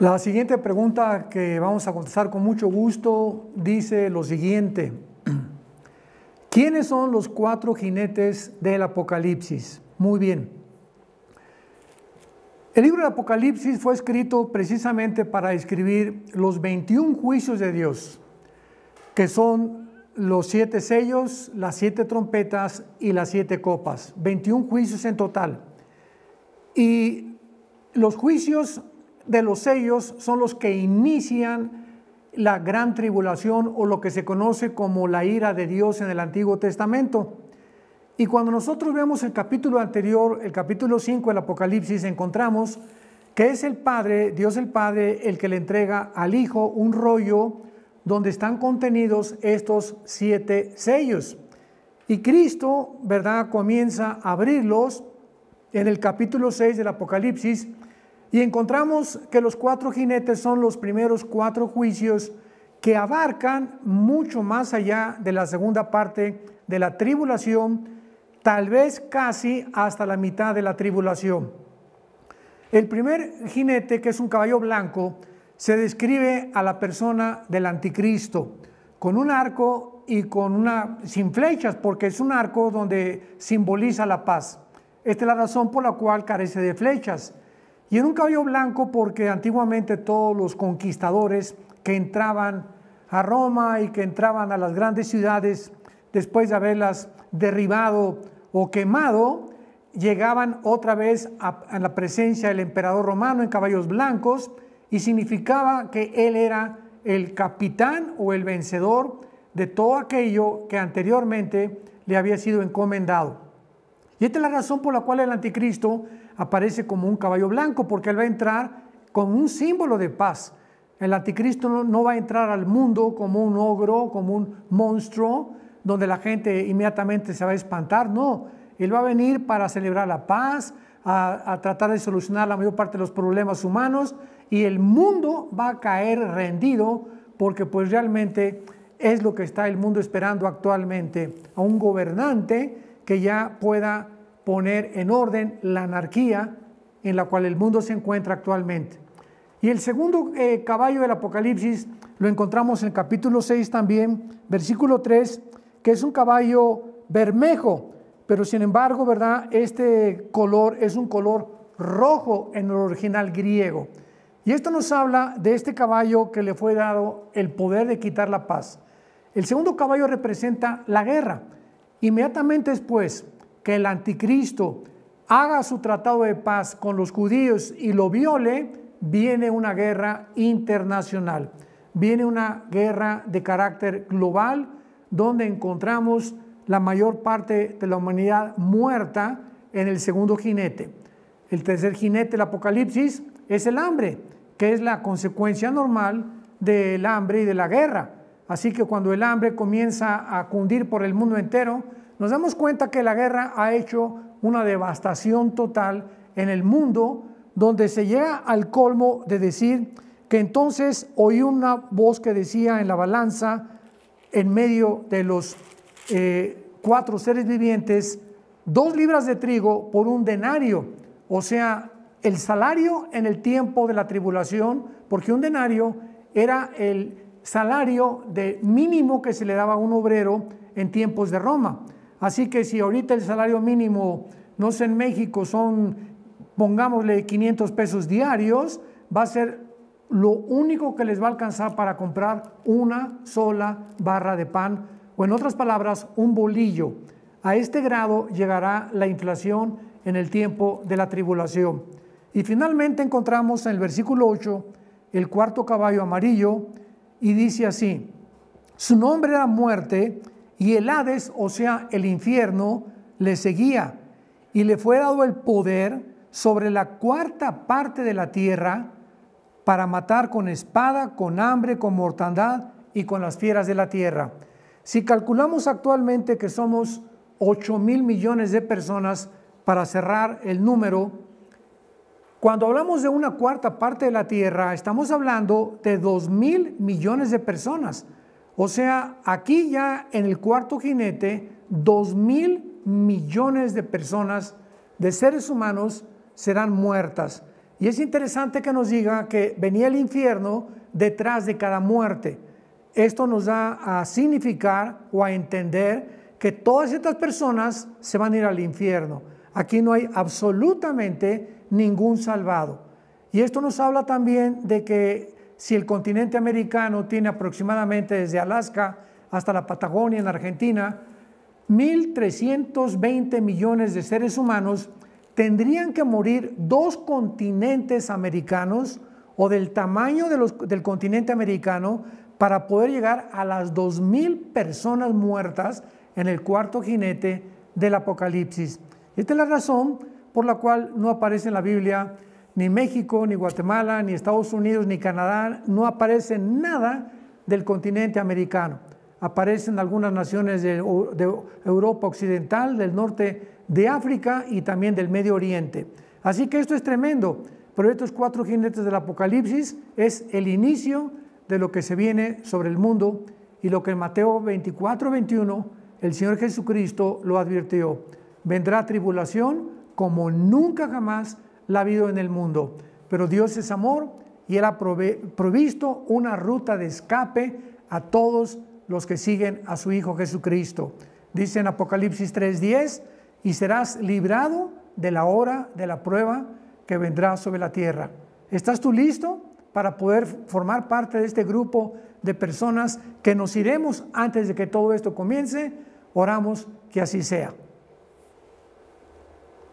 La siguiente pregunta que vamos a contestar con mucho gusto dice lo siguiente. ¿Quiénes son los cuatro jinetes del Apocalipsis? Muy bien. El libro de Apocalipsis fue escrito precisamente para escribir los 21 juicios de Dios, que son los siete sellos, las siete trompetas y las siete copas. 21 juicios en total. Y los juicios de los sellos son los que inician la gran tribulación o lo que se conoce como la ira de Dios en el Antiguo Testamento. Y cuando nosotros vemos el capítulo anterior, el capítulo 5 del Apocalipsis, encontramos que es el Padre, Dios el Padre, el que le entrega al Hijo un rollo donde están contenidos estos siete sellos. Y Cristo, ¿verdad?, comienza a abrirlos en el capítulo 6 del Apocalipsis y encontramos que los cuatro jinetes son los primeros cuatro juicios que abarcan mucho más allá de la segunda parte de la tribulación, tal vez casi hasta la mitad de la tribulación. El primer jinete, que es un caballo blanco, se describe a la persona del anticristo con un arco y con una sin flechas, porque es un arco donde simboliza la paz. Esta es la razón por la cual carece de flechas. Y en un caballo blanco porque antiguamente todos los conquistadores que entraban a Roma y que entraban a las grandes ciudades después de haberlas derribado o quemado, llegaban otra vez a, la presencia del emperador romano en caballos blancos y significaba que él era el capitán o el vencedor de todo aquello que anteriormente le había sido encomendado. Y esta es la razón por la cual el anticristo aparece como un caballo blanco, porque él va a entrar con un símbolo de paz. El anticristo no, va a entrar al mundo como un ogro, como un monstruo, donde la gente inmediatamente se va a espantar. No, él va a venir para celebrar la paz, a, a, tratar de solucionar la mayor parte de los problemas humanos y el mundo va a caer rendido porque pues realmente es lo que está el mundo esperando actualmente, a un gobernante que ya pueda poner en orden la anarquía en la cual el mundo se encuentra actualmente. Y el segundo eh, caballo del Apocalipsis lo encontramos en el capítulo 6 también, versículo 3, que es un caballo bermejo, pero sin embargo, ¿verdad? Este color es un color rojo en el original griego. Y esto nos habla de este caballo que le fue dado el poder de quitar la paz. El segundo caballo representa la guerra. Inmediatamente después, que el anticristo haga su tratado de paz con los judíos y lo viole, viene una guerra internacional, viene una guerra de carácter global donde encontramos la mayor parte de la humanidad muerta en el segundo jinete. El tercer jinete del Apocalipsis es el hambre, que es la consecuencia normal del hambre y de la guerra. Así que cuando el hambre comienza a cundir por el mundo entero, nos damos cuenta que la guerra ha hecho una devastación total en el mundo, donde se llega al colmo de decir que entonces oí una voz que decía en la balanza, en medio de los eh, cuatro seres vivientes, dos libras de trigo por un denario, o sea, el salario en el tiempo de la tribulación, porque un denario era el salario de mínimo que se le daba a un obrero en tiempos de Roma. Así que si ahorita el salario mínimo, no sé, en México son, pongámosle 500 pesos diarios, va a ser lo único que les va a alcanzar para comprar una sola barra de pan, o en otras palabras, un bolillo. A este grado llegará la inflación en el tiempo de la tribulación. Y finalmente encontramos en el versículo 8 el cuarto caballo amarillo y dice así, su nombre era muerte y el Hades, o sea, el infierno, le seguía y le fue dado el poder sobre la cuarta parte de la tierra para matar con espada, con hambre, con mortandad y con las fieras de la tierra. Si calculamos actualmente que somos 8 mil millones de personas para cerrar el número, cuando hablamos de una cuarta parte de la tierra, estamos hablando de 2 mil millones de personas. O sea, aquí ya en el cuarto jinete, dos mil millones de personas, de seres humanos, serán muertas. Y es interesante que nos diga que venía el infierno detrás de cada muerte. Esto nos da a significar o a entender que todas estas personas se van a ir al infierno. Aquí no hay absolutamente ningún salvado. Y esto nos habla también de que si el continente americano tiene aproximadamente desde Alaska hasta la Patagonia en Argentina, 1.320 millones de seres humanos, tendrían que morir dos continentes americanos o del tamaño del continente americano para poder llegar a las 2.000 personas muertas en el cuarto jinete del Apocalipsis. Esta es la razón por la cual no aparece en la Biblia ni México, ni Guatemala, ni Estados Unidos, ni Canadá, no aparece nada del continente americano. Aparecen algunas naciones de, Europa Occidental, del norte de África y también del Medio Oriente. Así que esto es tremendo, pero estos cuatro jinetes del Apocalipsis es el inicio de lo que se viene sobre el mundo y lo que en Mateo 24, 21 el Señor Jesucristo lo advirtió. Vendrá tribulación como nunca jamás la ha habido en el mundo, pero Dios es amor y Él ha provisto una ruta de escape a todos los que siguen a su Hijo Jesucristo. Dice en Apocalipsis 3:10, y serás librado de la hora de la prueba que vendrá sobre la tierra. ¿Estás tú listo para poder formar parte de este grupo de personas que nos iremos antes de que todo esto comience? Oramos que así sea.